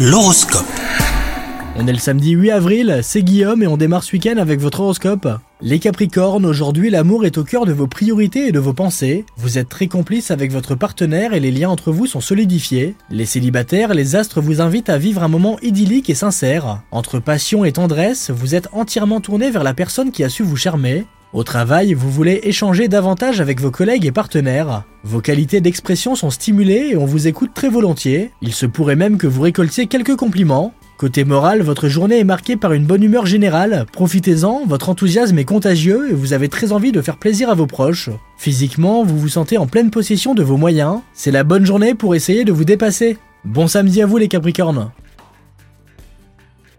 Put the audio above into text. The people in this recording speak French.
L'horoscope. On est le samedi 8 avril, c'est Guillaume et on démarre ce week-end avec votre horoscope. Les Capricornes, aujourd'hui l'amour est au cœur de vos priorités et de vos pensées. Vous êtes très complices avec votre partenaire et les liens entre vous sont solidifiés. Les célibataires, les astres vous invitent à vivre un moment idyllique et sincère. Entre passion et tendresse, vous êtes entièrement tourné vers la personne qui a su vous charmer. Au travail, vous voulez échanger davantage avec vos collègues et partenaires. Vos qualités d'expression sont stimulées et on vous écoute très volontiers. Il se pourrait même que vous récoltiez quelques compliments. Côté moral, votre journée est marquée par une bonne humeur générale. Profitez-en, votre enthousiasme est contagieux et vous avez très envie de faire plaisir à vos proches. Physiquement, vous vous sentez en pleine possession de vos moyens. C'est la bonne journée pour essayer de vous dépasser. Bon samedi à vous les Capricornes